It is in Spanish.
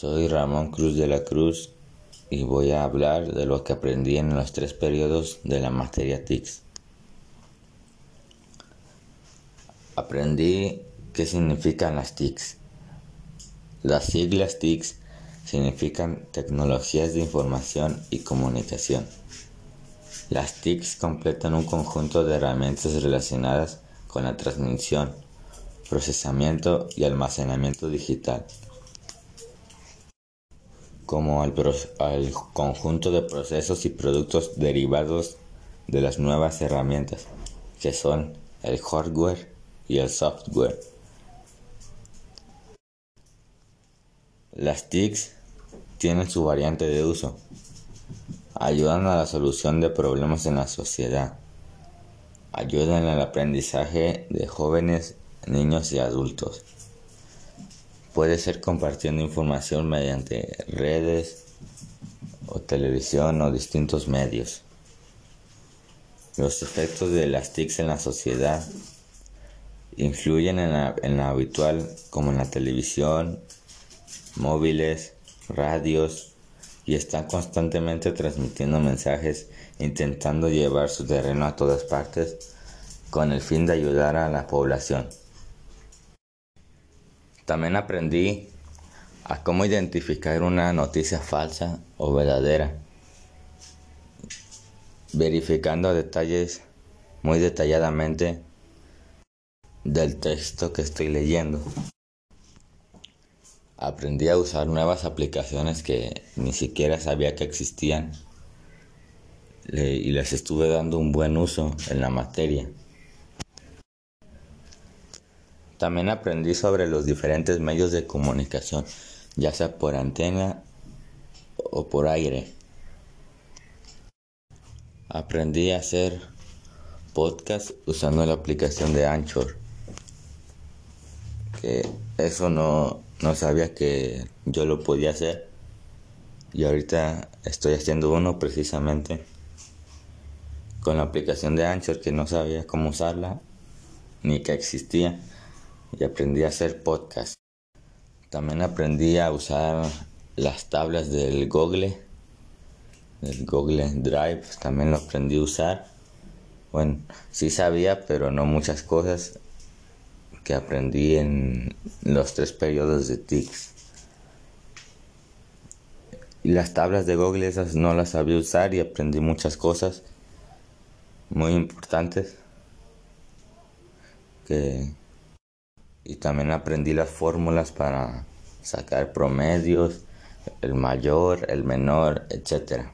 Soy Ramón Cruz de la Cruz y voy a hablar de lo que aprendí en los tres periodos de la materia TICS. Aprendí qué significan las TICs. Las siglas TICs significan tecnologías de información y comunicación. Las TICs completan un conjunto de herramientas relacionadas con la transmisión, procesamiento y almacenamiento digital como al, conjunto de procesos y productos derivados de las nuevas herramientas, que son el hardware y el software. Las TICs tienen su variante de uso. Ayudan a la solución de problemas en la sociedad. Ayudan al aprendizaje de jóvenes, niños y adultos puede ser compartiendo información mediante redes o televisión o distintos medios. Los efectos de las TICs en la sociedad influyen en la, en la habitual como en la televisión, móviles, radios y están constantemente transmitiendo mensajes intentando llevar su terreno a todas partes con el fin de ayudar a la población. También aprendí a cómo identificar una noticia falsa o verdadera, verificando detalles muy detalladamente del texto que estoy leyendo. Aprendí a usar nuevas aplicaciones que ni siquiera sabía que existían y les estuve dando un buen uso en la materia. También aprendí sobre los diferentes medios de comunicación, ya sea por antena o por aire. Aprendí a hacer podcast usando la aplicación de Anchor. Que eso no, no sabía que yo lo podía hacer. Y ahorita estoy haciendo uno precisamente con la aplicación de Anchor que no sabía cómo usarla ni que existía y aprendí a hacer podcast. También aprendí a usar las tablas del Google, del Google Drive, también lo aprendí a usar. Bueno, sí sabía, pero no muchas cosas que aprendí en los tres periodos de TICS. Y las tablas de Google esas no las sabía usar y aprendí muchas cosas muy importantes que y también aprendí las fórmulas para sacar promedios, el mayor, el menor, etcétera.